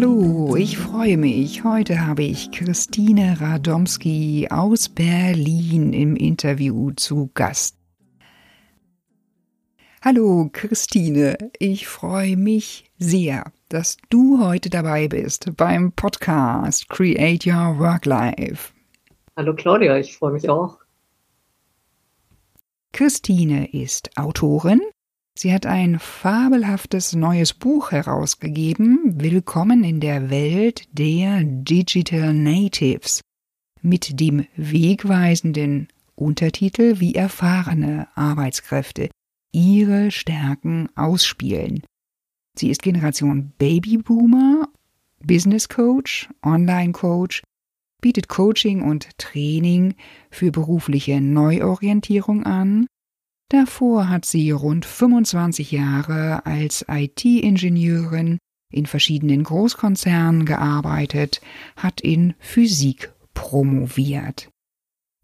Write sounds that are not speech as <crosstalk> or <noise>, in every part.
Hallo, ich freue mich. Heute habe ich Christine Radomski aus Berlin im Interview zu Gast. Hallo Christine, ich freue mich sehr, dass du heute dabei bist beim Podcast Create Your Work Life. Hallo Claudia, ich freue mich auch. Christine ist Autorin. Sie hat ein fabelhaftes neues Buch herausgegeben, Willkommen in der Welt der Digital Natives, mit dem wegweisenden Untertitel Wie erfahrene Arbeitskräfte ihre Stärken ausspielen. Sie ist Generation Babyboomer, Business Coach, Online Coach, bietet Coaching und Training für berufliche Neuorientierung an. Davor hat sie rund 25 Jahre als IT-Ingenieurin in verschiedenen Großkonzernen gearbeitet, hat in Physik promoviert.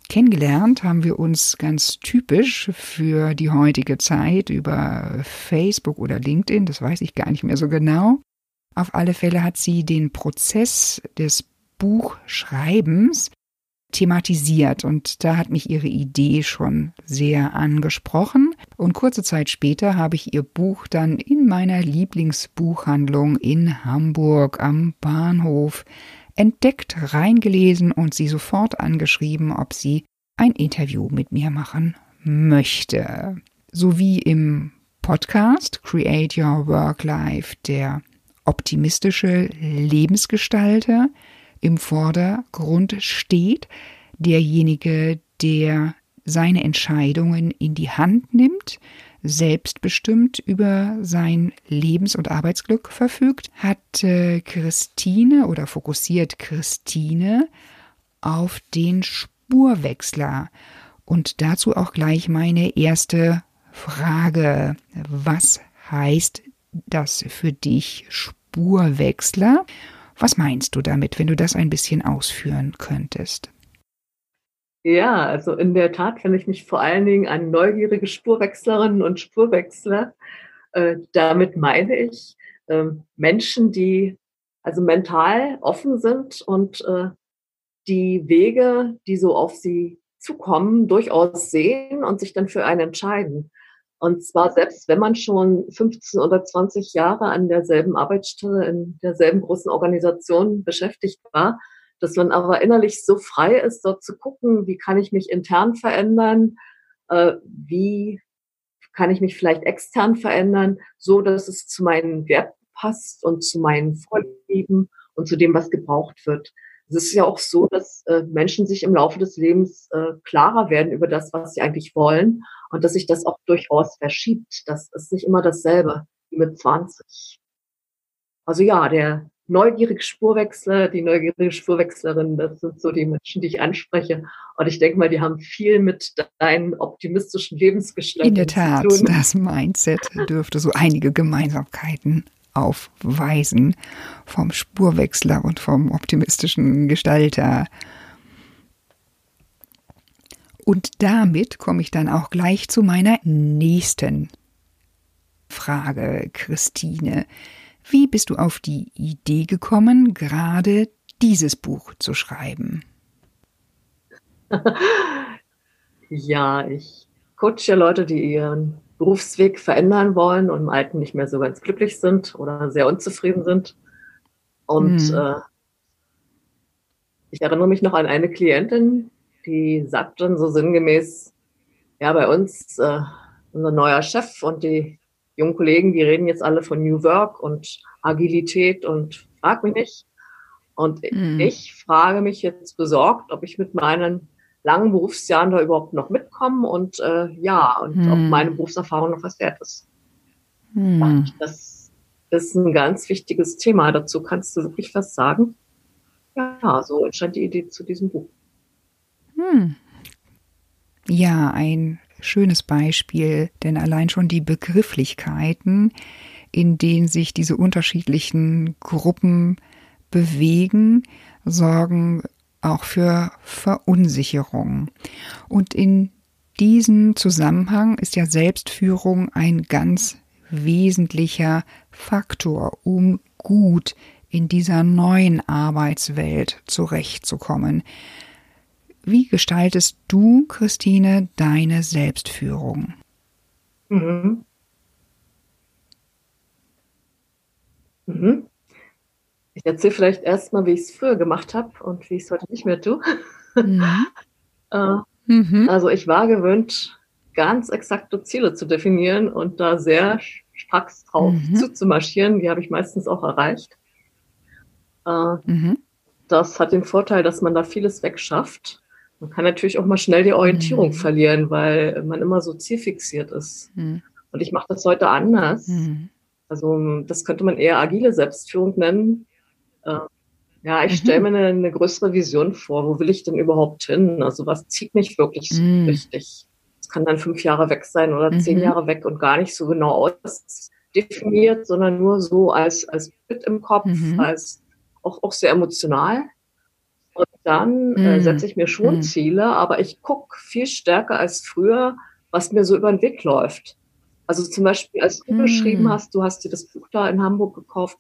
Kennengelernt haben wir uns ganz typisch für die heutige Zeit über Facebook oder LinkedIn, das weiß ich gar nicht mehr so genau. Auf alle Fälle hat sie den Prozess des Buchschreibens thematisiert. Und da hat mich ihre Idee schon sehr angesprochen. Und kurze Zeit später habe ich ihr Buch dann in meiner Lieblingsbuchhandlung in Hamburg am Bahnhof entdeckt, reingelesen und sie sofort angeschrieben, ob sie ein Interview mit mir machen möchte. Sowie im Podcast Create Your Work Life der optimistische Lebensgestalter im Vordergrund steht, derjenige, der seine Entscheidungen in die Hand nimmt, selbstbestimmt über sein Lebens- und Arbeitsglück verfügt, hat äh, Christine oder fokussiert Christine auf den Spurwechsler. Und dazu auch gleich meine erste Frage. Was heißt das für dich Spurwechsler? Was meinst du damit, wenn du das ein bisschen ausführen könntest? Ja, also in der Tat finde ich mich vor allen Dingen an neugierige Spurwechslerinnen und Spurwechsler. Äh, damit meine ich äh, Menschen, die also mental offen sind und äh, die Wege, die so auf sie zukommen, durchaus sehen und sich dann für einen entscheiden. Und zwar selbst wenn man schon 15 oder 20 Jahre an derselben Arbeitsstelle in derselben großen Organisation beschäftigt war, dass man aber innerlich so frei ist, dort zu gucken, wie kann ich mich intern verändern, äh, wie kann ich mich vielleicht extern verändern, so dass es zu meinen Werten passt und zu meinen Vorlieben und zu dem, was gebraucht wird. Es ist ja auch so, dass äh, Menschen sich im Laufe des Lebens äh, klarer werden über das, was sie eigentlich wollen und dass sich das auch durchaus verschiebt. Das ist nicht immer dasselbe wie mit 20. Also ja, der neugierige Spurwechsler, die neugierige Spurwechslerin, das sind so die Menschen, die ich anspreche. Und ich denke mal, die haben viel mit deinen optimistischen Lebensgestalten zu tun. In der Tat, das Mindset dürfte so einige Gemeinsamkeiten aufweisen vom Spurwechsler und vom optimistischen Gestalter. Und damit komme ich dann auch gleich zu meiner nächsten Frage, Christine. Wie bist du auf die Idee gekommen, gerade dieses Buch zu schreiben? <laughs> ja, ich coache Leute, die ihren Berufsweg verändern wollen und im Alten nicht mehr so ganz glücklich sind oder sehr unzufrieden sind. Und hm. äh, ich erinnere mich noch an eine Klientin, die sagt dann so sinngemäß, ja, bei uns, äh, unser neuer Chef und die jungen Kollegen, die reden jetzt alle von New Work und Agilität und frag mich nicht. Und mhm. ich frage mich jetzt besorgt, ob ich mit meinen langen Berufsjahren da überhaupt noch mitkomme und äh, ja, und mhm. ob meine Berufserfahrung noch was wert ist. Mhm. Das ist ein ganz wichtiges Thema. Dazu kannst du wirklich was sagen. Ja, so entstand die Idee zu diesem Buch. Hm. Ja, ein schönes Beispiel, denn allein schon die Begrifflichkeiten, in denen sich diese unterschiedlichen Gruppen bewegen, sorgen auch für Verunsicherung. Und in diesem Zusammenhang ist ja Selbstführung ein ganz wesentlicher Faktor, um gut in dieser neuen Arbeitswelt zurechtzukommen. Wie gestaltest du, Christine, deine Selbstführung? Mhm. Mhm. Ich erzähle vielleicht erstmal, wie ich es früher gemacht habe und wie ich es heute nicht mehr tue. Mhm. <laughs> äh, mhm. Also ich war gewöhnt, ganz exakte Ziele zu definieren und da sehr stracks drauf mhm. zuzumarschieren. Die habe ich meistens auch erreicht. Äh, mhm. Das hat den Vorteil, dass man da vieles wegschafft. Man kann natürlich auch mal schnell die Orientierung mhm. verlieren, weil man immer so zielfixiert ist. Mhm. Und ich mache das heute anders. Mhm. Also das könnte man eher agile Selbstführung nennen. Äh, ja, ich stelle mhm. mir eine, eine, größere Vision vor. Wo will ich denn überhaupt hin? Also was zieht mich wirklich so mhm. richtig? Es kann dann fünf Jahre weg sein oder mhm. zehn Jahre weg und gar nicht so genau ausdefiniert, sondern nur so als, als Bild im Kopf, mhm. als auch, auch sehr emotional. Und dann äh, mhm. setze ich mir schon mhm. Ziele, aber ich gucke viel stärker als früher, was mir so über den Weg läuft. Also zum Beispiel, als du geschrieben hast, du hast dir das Buch da in Hamburg gekauft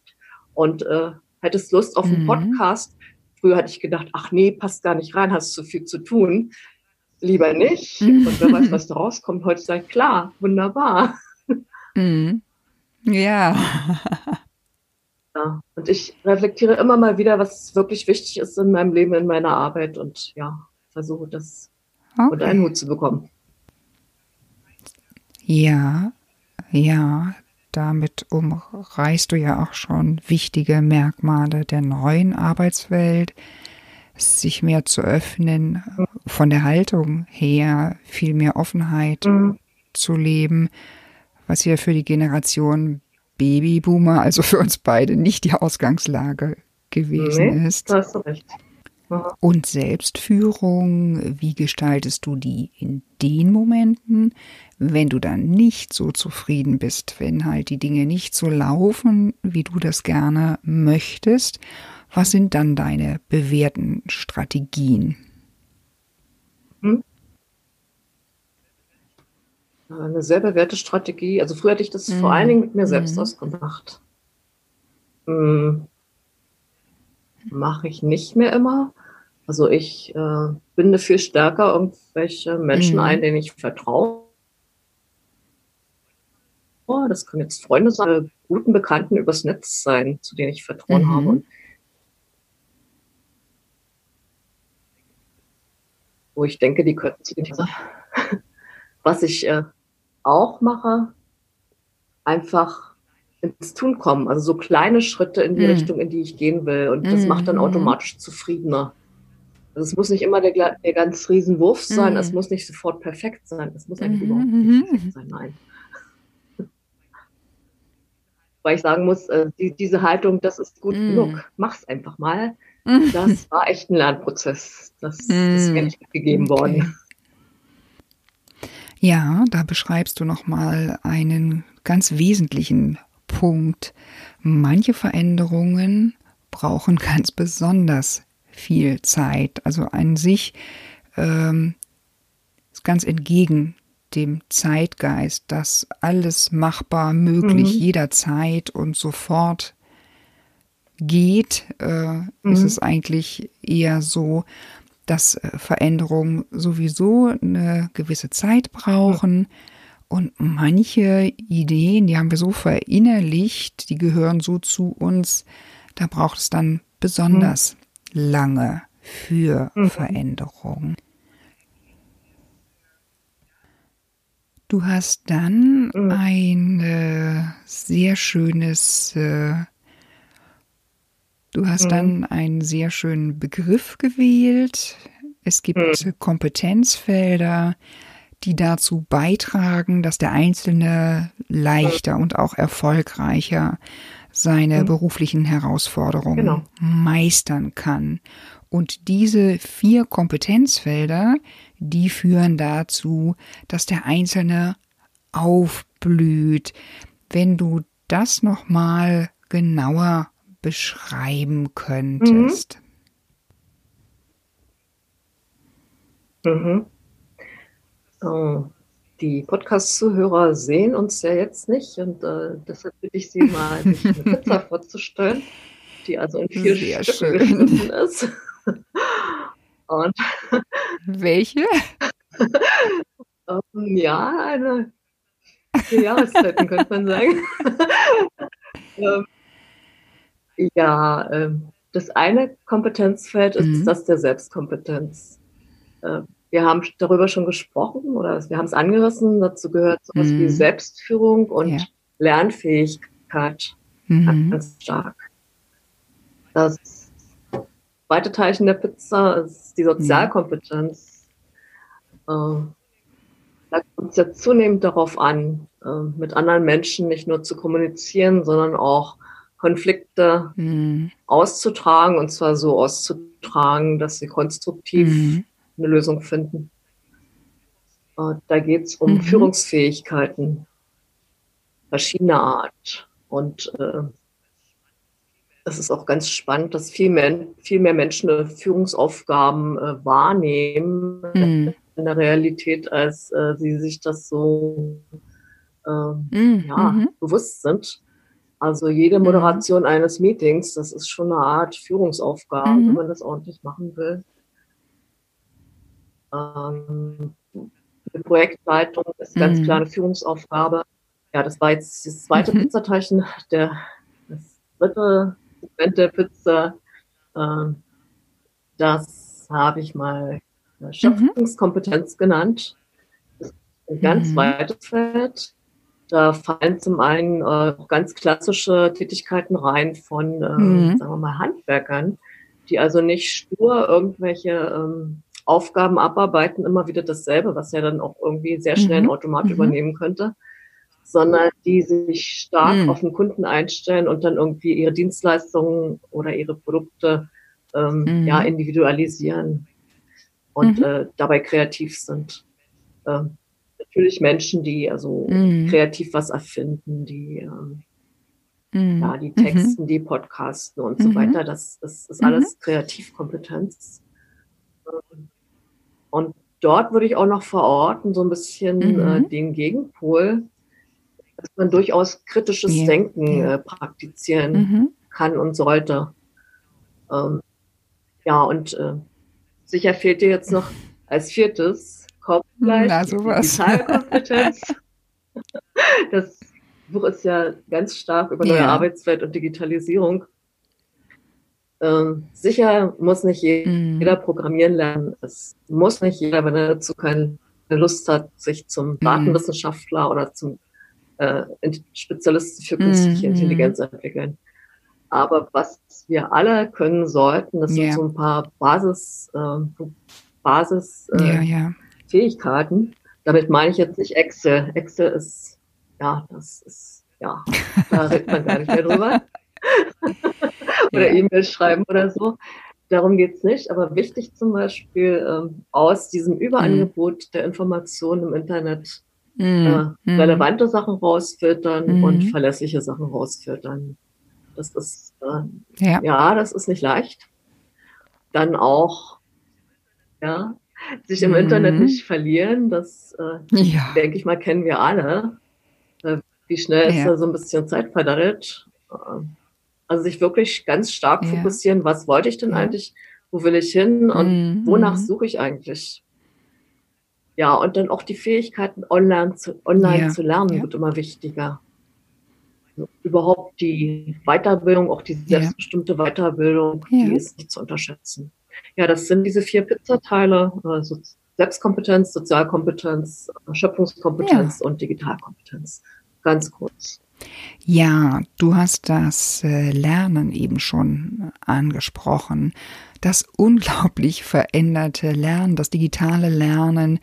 und äh, hättest Lust auf einen Podcast. Früher hatte ich gedacht, ach nee, passt gar nicht rein, hast zu viel zu tun lieber nicht. Mhm. <laughs> Und wer weiß, was da rauskommt. Heute sagt, klar, wunderbar. Mhm. Ja. ja. Und ich reflektiere immer mal wieder, was wirklich wichtig ist in meinem Leben, in meiner Arbeit und ja, versuche das okay. unter einen Hut zu bekommen. Ja, ja, damit umreißt du ja auch schon wichtige Merkmale der neuen Arbeitswelt, sich mehr zu öffnen, von der Haltung her viel mehr Offenheit mhm. zu leben, was ja für die Generation Babyboomer, also für uns beide, nicht die Ausgangslage gewesen nee, ist. hast du recht. Und Selbstführung, wie gestaltest du die in den Momenten, wenn du dann nicht so zufrieden bist, wenn halt die Dinge nicht so laufen, wie du das gerne möchtest? Was sind dann deine bewährten Strategien? Hm? Eine sehr bewährte Strategie. Also früher hatte ich das mhm. vor allen Dingen mit mir selbst mhm. ausgemacht. Hm. Mache ich nicht mehr immer. Also ich äh, binde viel stärker irgendwelche Menschen mhm. ein, denen ich vertraue. Das können jetzt Freunde sein, guten Bekannten übers Netz sein, zu denen ich Vertrauen mhm. habe. Wo ich denke, die könnten zu dem Thema. <laughs> Was ich äh, auch mache, einfach ins Tun kommen. Also so kleine Schritte in die mhm. Richtung, in die ich gehen will. Und das mhm. macht dann automatisch zufriedener. Also es muss nicht immer der, der ganz Riesenwurf sein, mhm. es muss nicht sofort perfekt sein, es muss eigentlich überhaupt nicht perfekt sein, nein. <laughs> Weil ich sagen muss, äh, die, diese Haltung, das ist gut genug, mach's einfach mal. Das war echt ein Lernprozess. Das ist mir nicht mitgegeben okay. worden. Ja, da beschreibst du nochmal einen ganz wesentlichen Punkt. Manche Veränderungen brauchen ganz besonders viel Zeit. Also an sich ähm, ist ganz entgegen dem Zeitgeist, dass alles machbar, möglich, mhm. jederzeit und sofort geht, äh, mhm. ist es eigentlich eher so, dass äh, Veränderungen sowieso eine gewisse Zeit brauchen. Mhm. Und manche Ideen, die haben wir so verinnerlicht, die gehören so zu uns, da braucht es dann besonders mhm. lange für mhm. Veränderung. Du hast dann mhm. ein äh, sehr schönes äh, Du hast mhm. dann einen sehr schönen Begriff gewählt. Es gibt mhm. Kompetenzfelder, die dazu beitragen, dass der Einzelne leichter und auch erfolgreicher seine mhm. beruflichen Herausforderungen genau. meistern kann. Und diese vier Kompetenzfelder, die führen dazu, dass der Einzelne aufblüht. Wenn du das nochmal genauer beschreiben könntest? Mhm. Mhm. Oh, die Podcast-Zuhörer sehen uns ja jetzt nicht und äh, deshalb bitte ich Sie mal, sich eine <laughs> Pizza vorzustellen. die also in vier Sehr Stücke schön. geschnitten ist. <laughs> Und Welche? <laughs> ähm, ja, eine vier Jahreszeiten könnte man sagen. ähm, ja, ähm, das eine Kompetenzfeld ist Mhm. das der Selbstkompetenz. Wir haben darüber schon gesprochen oder wir haben es angerissen. Dazu gehört sowas wie Mhm. Selbstführung und Ja. Lernfähigkeit Mhm. ganz stark. Das zweite Teilchen der Pizza ist die Sozialkompetenz. Äh, da kommt es ja zunehmend darauf an, äh, mit anderen Menschen nicht nur zu kommunizieren, sondern auch Konflikte Mhm. auszutragen und zwar so auszutragen, dass sie konstruktiv Mhm. Eine Lösung finden. Äh, Da geht es um Mhm. Führungsfähigkeiten verschiedener Art. Und äh, es ist auch ganz spannend, dass viel, Men viel mehr Menschen äh, Führungsaufgaben äh, wahrnehmen Mhm. in der Realität, als äh, sie sich das so ähm, Mhm. ja, Mhm. bewusst sind. Also jede Moderation eines Meetings, das ist schon eine Art Führungsaufgabe, Mhm. wenn man das ordentlich machen will. Ähm, eine Projektleitung ist ganz Mhm. klar eine Führungsaufgabe. Ja, das war jetzt das zweite Mhm. Pizzateilchen. Der, das dritte Segment der Pizza, ähm, das habe ich mal äh, Schöpfungskompetenz genannt. Das ist ein ganz Mhm. weites Feld. Da fallen zum einen äh, ganz klassische Tätigkeiten rein von, äh, Mhm. sagen wir mal, Handwerkern, die also nicht stur irgendwelche ähm, Aufgaben abarbeiten, immer wieder dasselbe, was ja dann auch irgendwie sehr schnell ein Mhm. Automat Mhm. übernehmen könnte, sondern die sich stark Mhm. auf den Kunden einstellen und dann irgendwie ihre Dienstleistungen oder ihre Produkte ähm, Mhm. ja, individualisieren und Mhm. äh, dabei kreativ sind. Ähm, natürlich Menschen, die also Mhm. kreativ was erfinden, die ähm, Mhm. ja, die Mhm. Texten, die Podcasten und so Mhm. weiter. Das, das ist Mhm. alles Kreativkompetenz. Und dort würde ich auch noch verorten, so ein bisschen Mhm. äh, den Gegenpol, dass man durchaus kritisches Ja, Denken äh, praktizieren Mhm. kann und sollte. Ähm, ja, und äh, sicher fehlt dir jetzt noch als viertes, kommt gleich Na, sowas. Digitalkompetenz. <laughs> Das Buch ist ja ganz stark über neue Ja. Arbeitswelt und Digitalisierung. Ähm, sicher muss nicht Mhm. jeder programmieren lernen. Es muss nicht jeder, wenn er dazu keine Lust hat, sich zum Mhm. Datenwissenschaftler oder zum äh, Spezialisten für künstliche Mhm. Intelligenz entwickeln. Aber was wir alle können sollten, das sind Ja. so ein paar Basis, äh, Basis äh, ja. Fähigkeiten. Damit meine ich jetzt nicht Excel. Excel ist, ja, das ist, ja, da redet man gar nicht mehr drüber. <laughs> oder. E-Mail schreiben oder so. Darum geht's nicht. Aber wichtig zum Beispiel ähm, aus diesem Überangebot der Informationen im Internet äh, Mhm. Mhm. relevante Sachen rausfiltern Mhm. und verlässliche Sachen rausfiltern. Das ist, äh, Ja. ja, das ist nicht leicht. Dann auch, ja, sich im Mhm. Internet nicht verlieren, das, äh, Ja. denke ich mal, kennen wir alle. Äh, wie schnell ist Ja. da so ein bisschen Zeit verdaddelt. Also sich wirklich ganz stark Ja. fokussieren, was wollte ich denn Ja. eigentlich, wo will ich hin und Mhm. wonach suche ich eigentlich? Ja, und dann auch die Fähigkeiten, online zu, online Ja. zu lernen, wird immer wichtiger. Überhaupt die Weiterbildung, auch die selbstbestimmte Weiterbildung, die ist nicht zu unterschätzen. Ja, das sind diese vier Pizzateile, also Selbstkompetenz, Sozialkompetenz, Schöpfungskompetenz und Digitalkompetenz. Ganz kurz. Ja, du hast das äh, Lernen eben schon angesprochen. Das unglaublich veränderte Lernen, das digitale Lernen.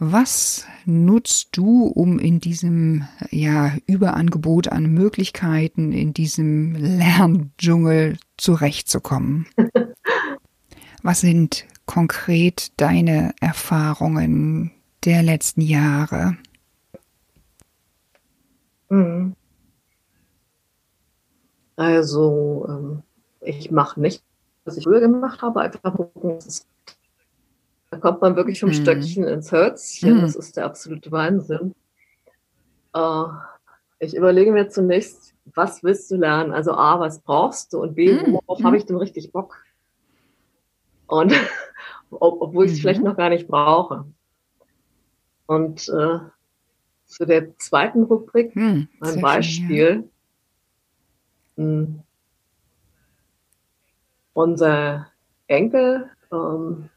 Was nutzt du, um in diesem ja, Überangebot an Möglichkeiten, in diesem Lerndschungel zurechtzukommen? <laughs> Was sind konkret deine Erfahrungen der letzten Jahre? Mhm. Also, ähm, ich mache nicht, was ich früher gemacht habe, einfach gucken, da kommt man wirklich vom Mhm. Stöckchen ins Hölzchen. Mhm. Das ist der absolute Wahnsinn. Äh, Ich überlege mir zunächst, was willst du lernen? Also A, was brauchst du? Und B, Mhm. worauf habe ich denn richtig Bock? Und <laughs> ob, obwohl ich es Mhm. vielleicht noch gar nicht brauche. Und äh, zu der zweiten Rubrik Hm, sehr ein schön, Beispiel. Hm. Unser Enkel, ähm,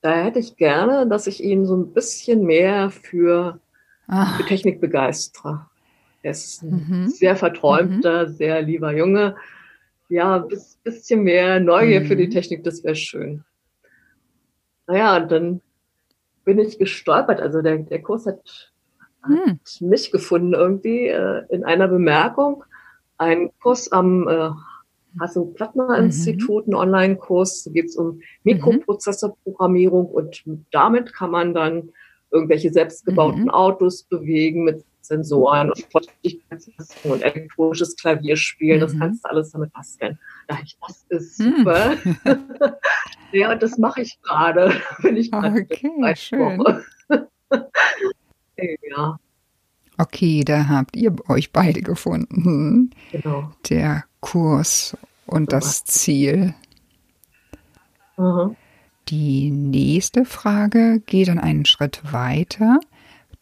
da hätte ich gerne, dass ich ihn so ein bisschen mehr für, ja. für Ah, Technik begeistere. Er ist ein Mhm. sehr verträumter, sehr lieber Junge. Ja, ein bis- bisschen mehr Neugier für die Mhm. Technik, das wäre schön. Naja, und dann bin ich gestolpert. Also der, der Kurs hat hm, mich gefunden irgendwie äh, in einer Bemerkung. Ein Kurs am äh, Hasso-Plattner-Institut, ein Online-Kurs, da geht es um Mikroprozessorprogrammierung und damit kann man dann irgendwelche selbstgebauten Mhm. Autos bewegen mit Sensoren und Feuchtigkeitsmessung und elektronisches Klavierspielen. Das Mhm. kannst du alles damit basteln. Da ich, das ist Hm. super. <laughs> ja, und das mache ich gerade, <laughs> wenn ich gerade Okay, schön. <laughs> ja, Okay, da habt ihr euch beide gefunden. genau. Der Kurs und das Ziel. Aha. Die nächste Frage geht dann einen Schritt weiter.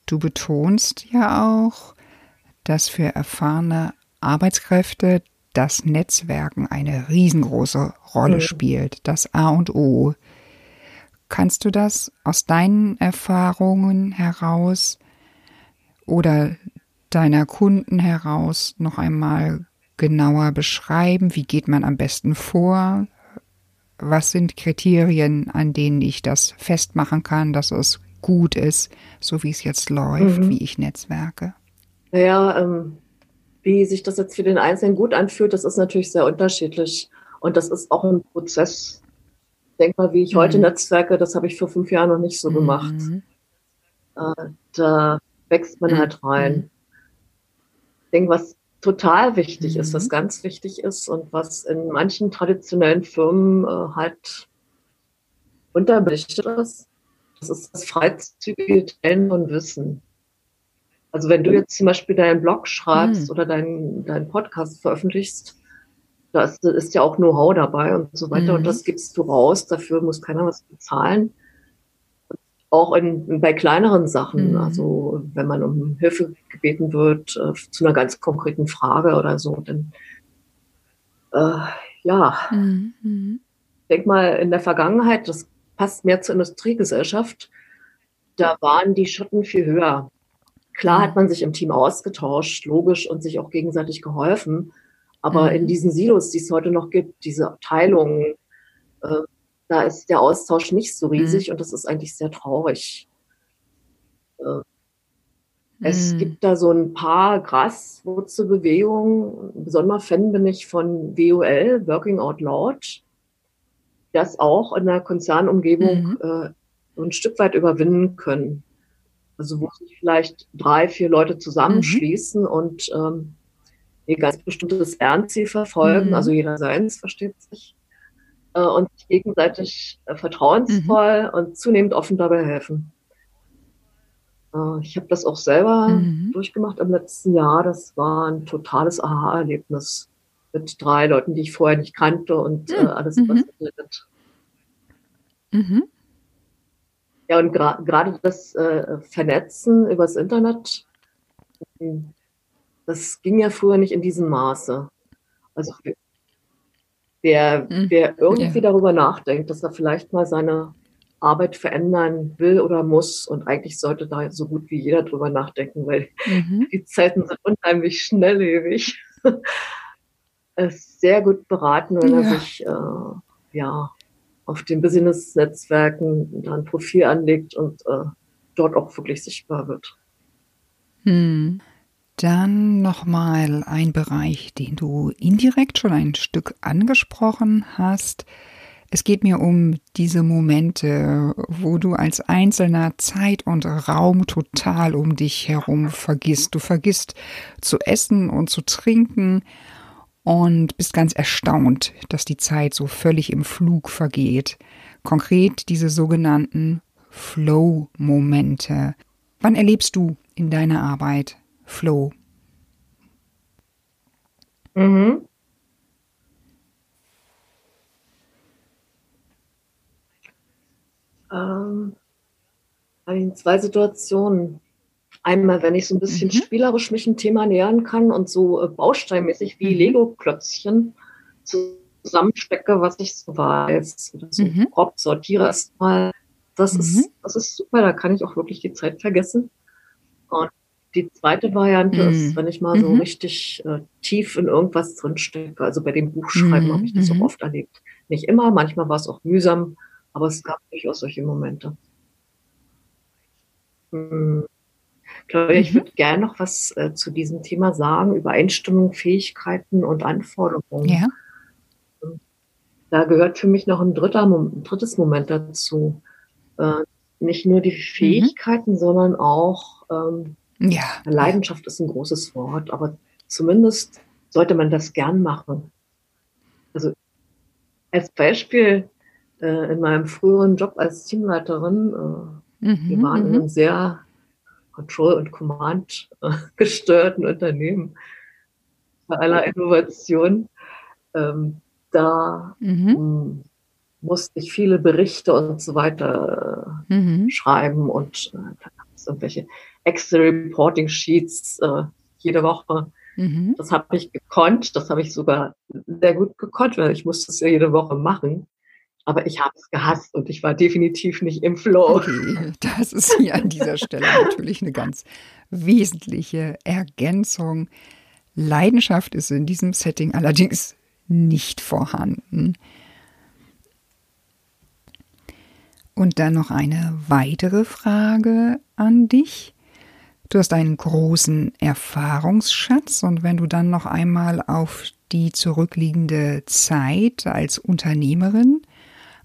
Du betonst ja auch, dass für erfahrene Arbeitskräfte das Netzwerken eine riesengroße Rolle Mhm. spielt, das A und O. Kannst du das aus deinen Erfahrungen heraus oder deiner Kunden heraus noch einmal genauer beschreiben? Wie geht man am besten vor? Was sind Kriterien, an denen ich das festmachen kann, dass es gut ist, so wie es jetzt läuft, Mhm. wie ich netzwerke? Naja, ähm, wie sich das jetzt für den Einzelnen gut anfühlt, das ist natürlich sehr unterschiedlich. Und das ist auch ein Prozess. Denk mal, wie ich heute Mhm. netzwerke, das habe ich vor fünf Jahren noch nicht so gemacht. Mhm. Äh, da wächst man Mhm. halt rein. Ich denke, was total wichtig ist, Mhm. was ganz wichtig ist und was in manchen traditionellen Firmen äh, halt unterbelichtet ist, das ist das freizügige Teilen von Wissen. Also wenn du jetzt zum Beispiel deinen Blog schreibst Mhm. oder deinen, deinen Podcast veröffentlichst, da ist, ist ja auch Know-how dabei und so weiter Mhm. und das gibst du raus, dafür muss keiner was bezahlen. Auch in, bei kleineren Sachen, Mhm. also wenn man um Hilfe gebeten wird äh, zu einer ganz konkreten Frage oder so, dann äh, ja, Mhm. Mhm. denk mal in der Vergangenheit, das passt mehr zur Industriegesellschaft, da waren die Schotten viel höher. Klar Mhm. hat man sich im Team ausgetauscht, logisch, und sich auch gegenseitig geholfen. Aber Mhm. in diesen Silos, die es heute noch gibt, diese Abteilungen, äh, da ist der Austausch nicht so riesig Mhm. und das ist eigentlich sehr traurig. Äh, es Mhm. gibt da so ein paar Graswurzelbewegungen. Ein besonderer Fan bin ich von WOL, Working Out Loud, das auch in der Konzernumgebung Mhm. äh, ein Stück weit überwinden können. Also wo sich vielleicht drei, vier Leute zusammenschließen und ähm, ihr ganz bestimmtes Lernziel verfolgen, Mhm. also jeder seins, versteht sich, äh, und sich gegenseitig äh, vertrauensvoll und zunehmend offen dabei helfen. Äh, ich habe das auch selber Mhm. durchgemacht im letzten Jahr. Das war ein totales Aha-Erlebnis mit drei Leuten, die ich vorher nicht kannte und äh, alles Mhm. übers Internet. Mhm. Ja, und gra- gerade das äh, Vernetzen übers Internet, ähm, das ging ja früher nicht in diesem Maße. Also wer, Mhm. wer irgendwie Ja. darüber nachdenkt, dass er vielleicht mal seine Arbeit verändern will oder muss, und eigentlich sollte da so gut wie jeder drüber nachdenken, weil Mhm. die Zeiten sind unheimlich schnelllebig. <laughs> Ist sehr gut beraten, wenn Ja. er sich äh, ja, auf den Business-Netzwerken da ein Profil anlegt und äh, dort auch wirklich sichtbar wird. Hm. Dann nochmal ein Bereich, den du indirekt schon ein Stück angesprochen hast. Es geht mir um diese Momente, wo du als Einzelner Zeit und Raum total um dich herum vergisst. Du vergisst zu essen und zu trinken und bist ganz erstaunt, dass die Zeit so völlig im Flug vergeht. Konkret diese sogenannten Flow-Momente. Wann erlebst du in deiner Arbeit Flow? Mhm. Ähm, in zwei Situationen. Einmal, wenn ich so ein bisschen Mhm. spielerisch mich 'n Thema nähern kann und so, äh, bausteinmäßig wie Mhm. Lego-Klötzchen zusammenstecke, was ich so weiß oder so Mhm. grob sortiere erst mal. Das Mhm. ist das ist super, da kann ich auch wirklich die Zeit vergessen. Und die zweite Variante ist, Mhm. wenn ich mal so Mhm. richtig, äh, tief in irgendwas drinstecke. Also, bei dem Buchschreiben habe Mhm. ich das auch Mhm. oft erlebt. Nicht immer, manchmal war's auch mühsam, aber es gab durchaus solche Momente. Hm, Claudia, ich Mhm. würde gern noch was, äh, zu diesem Thema sagen, Übereinstimmung, Fähigkeiten und Anforderungen. Ja. Ähm, da gehört für mich noch 'n dritter Mom 'n drittes Moment dazu. Äh, nicht nur die. Fähigkeiten, sondern auch, ähm Ja. Leidenschaft ist 'n großes Wort, aber zumindest sollte man das gern machen. Also, als Beispiel, äh, in meinem früheren Job als Teamleiterin, äh, wir Mhm. waren in Mhm. 'nem sehr Control und Command, äh, gesteuerten Unternehmen bei aller Innovation. Ähm, da, Mhm. hm, musste ich viele Berichte und so weiter, äh, Mhm. schreiben und, äh, irgendwelche Excel-Reporting-Sheets, äh, jede Woche. Mhm. Das habe ich gekonnt. Das habe ich sogar sehr gut gekonnt, weil ich musste es ja jede Woche machen. Aber ich habe es gehasst und ich war definitiv nicht im Flow. Okay, das ist hier an dieser Stelle natürlich 'ne ganz wesentliche Ergänzung. Leidenschaft ist in diesem Setting allerdings nicht vorhanden. Und dann noch eine weitere Frage an dich. Du hast einen großen Erfahrungsschatz und wenn du dann noch einmal auf die zurückliegende Zeit als Unternehmerin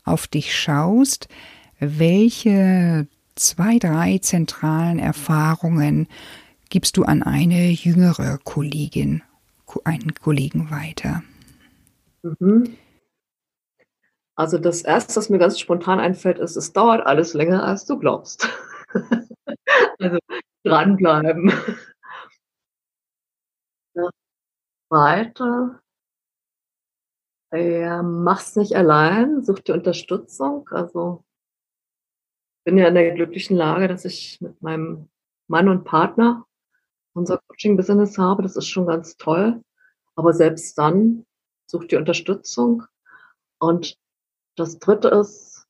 auf dich schaust, welche 2, 3 zentralen Erfahrungen gibst du an eine jüngere Kollegin Ko einen Kollegen weiter? Mhm. Also, das Erste, was mir ganz spontan einfällt, ist: Es dauert alles länger, als du glaubst. <laughs> Also, dranbleiben. Das <laughs> Zweite ja, mach's nicht allein, such dir Unterstützung. Also bin ja in der glücklichen Lage, dass ich mit meinem Mann und Partner unser Coaching-Business habe. Das ist schon ganz toll. Aber selbst dann, such dir Unterstützung. Und das Dritte ist,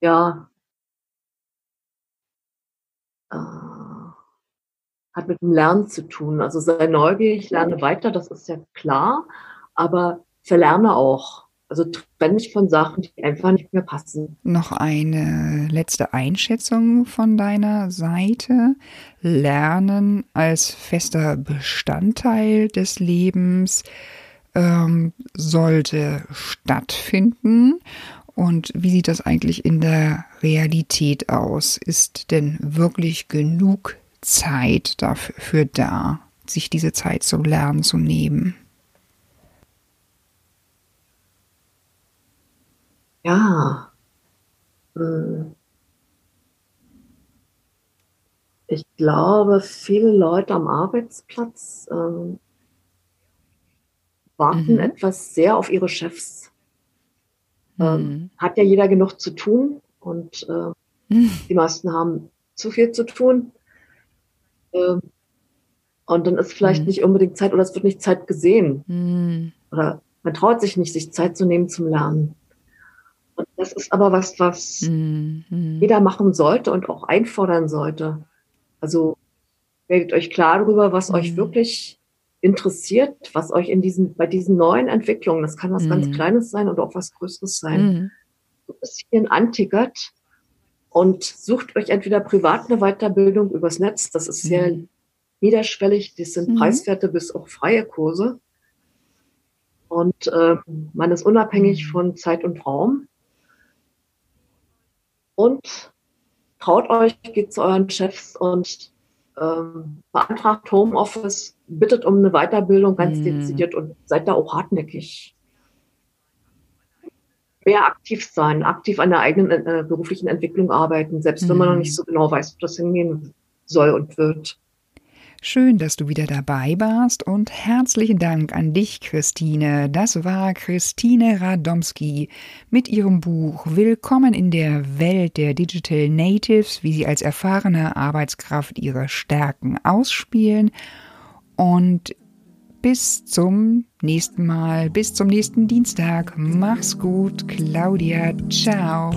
ja äh, hat mit dem Lernen zu tun. Also, sei neugierig, lerne weiter, das ist ja klar, aber verlerne auch. Also, trenne dich von Sachen, die einfach nicht mehr passen. Noch eine letzte Einschätzung von deiner Seite. Lernen als fester Bestandteil des Lebens, ähm, sollte stattfinden. Und wie sieht das eigentlich in der Realität aus? Ist denn wirklich genug Zeit dafür da, sich diese Zeit zum Lernen zu nehmen? Ja. Hm. Ich glaube, viele Leute am Arbeitsplatz, ähm warten Mhm. etwas sehr auf ihre Chefs. Ähm, Mhm. hat ja jeder genug zu tun und, äh, Hm. <laughs> die meisten haben zu viel zu tun. Ähm, und dann ist vielleicht Mhm. nicht unbedingt Zeit oder es wird nicht Zeit gesehen. Mhm. Oder man traut sich nicht, sich Zeit zu nehmen zum Lernen. Und das ist aber was, was Mhm. Jeder machen sollte und auch einfordern sollte. Also, werdet euch klar darüber, was euch Mhm. wirklich interessiert, was euch in diesen bei diesen neuen Entwicklungen, das kann was ganz Mhm. Kleines sein oder auch was Größeres sein, Mhm. so 'n bisschen antickert und sucht euch entweder privat 'ne Weiterbildung übers Netz, das ist sehr Mhm. niederschwellig, das sind Mhm. preiswerte bis auch freie Kurse. Und, ähm, man ist unabhängig Mhm. von Zeit und Raum. Und traut euch, geht zu euren Chefs und, ähm, beantragt Homeoffice, bittet um 'ne Weiterbildung ganz Mhm. dezidiert und seid da auch hartnäckig. Mehr aktiv sein, aktiv an der eigenen, äh, beruflichen Entwicklung arbeiten, selbst wenn man noch nicht Mhm. so genau weiß, wo das hingehen soll und wird. Schön, dass du wieder dabei warst und herzlichen Dank an dich, Christine. Das war Christine Radomski mit ihrem Buch Willkommen in der Welt der Digital Natives, wie sie als erfahrene Arbeitskraft ihre Stärken ausspielen. Und bis zum nächsten Mal, bis zum nächsten Dienstag. Mach's gut, Claudia. Ciao.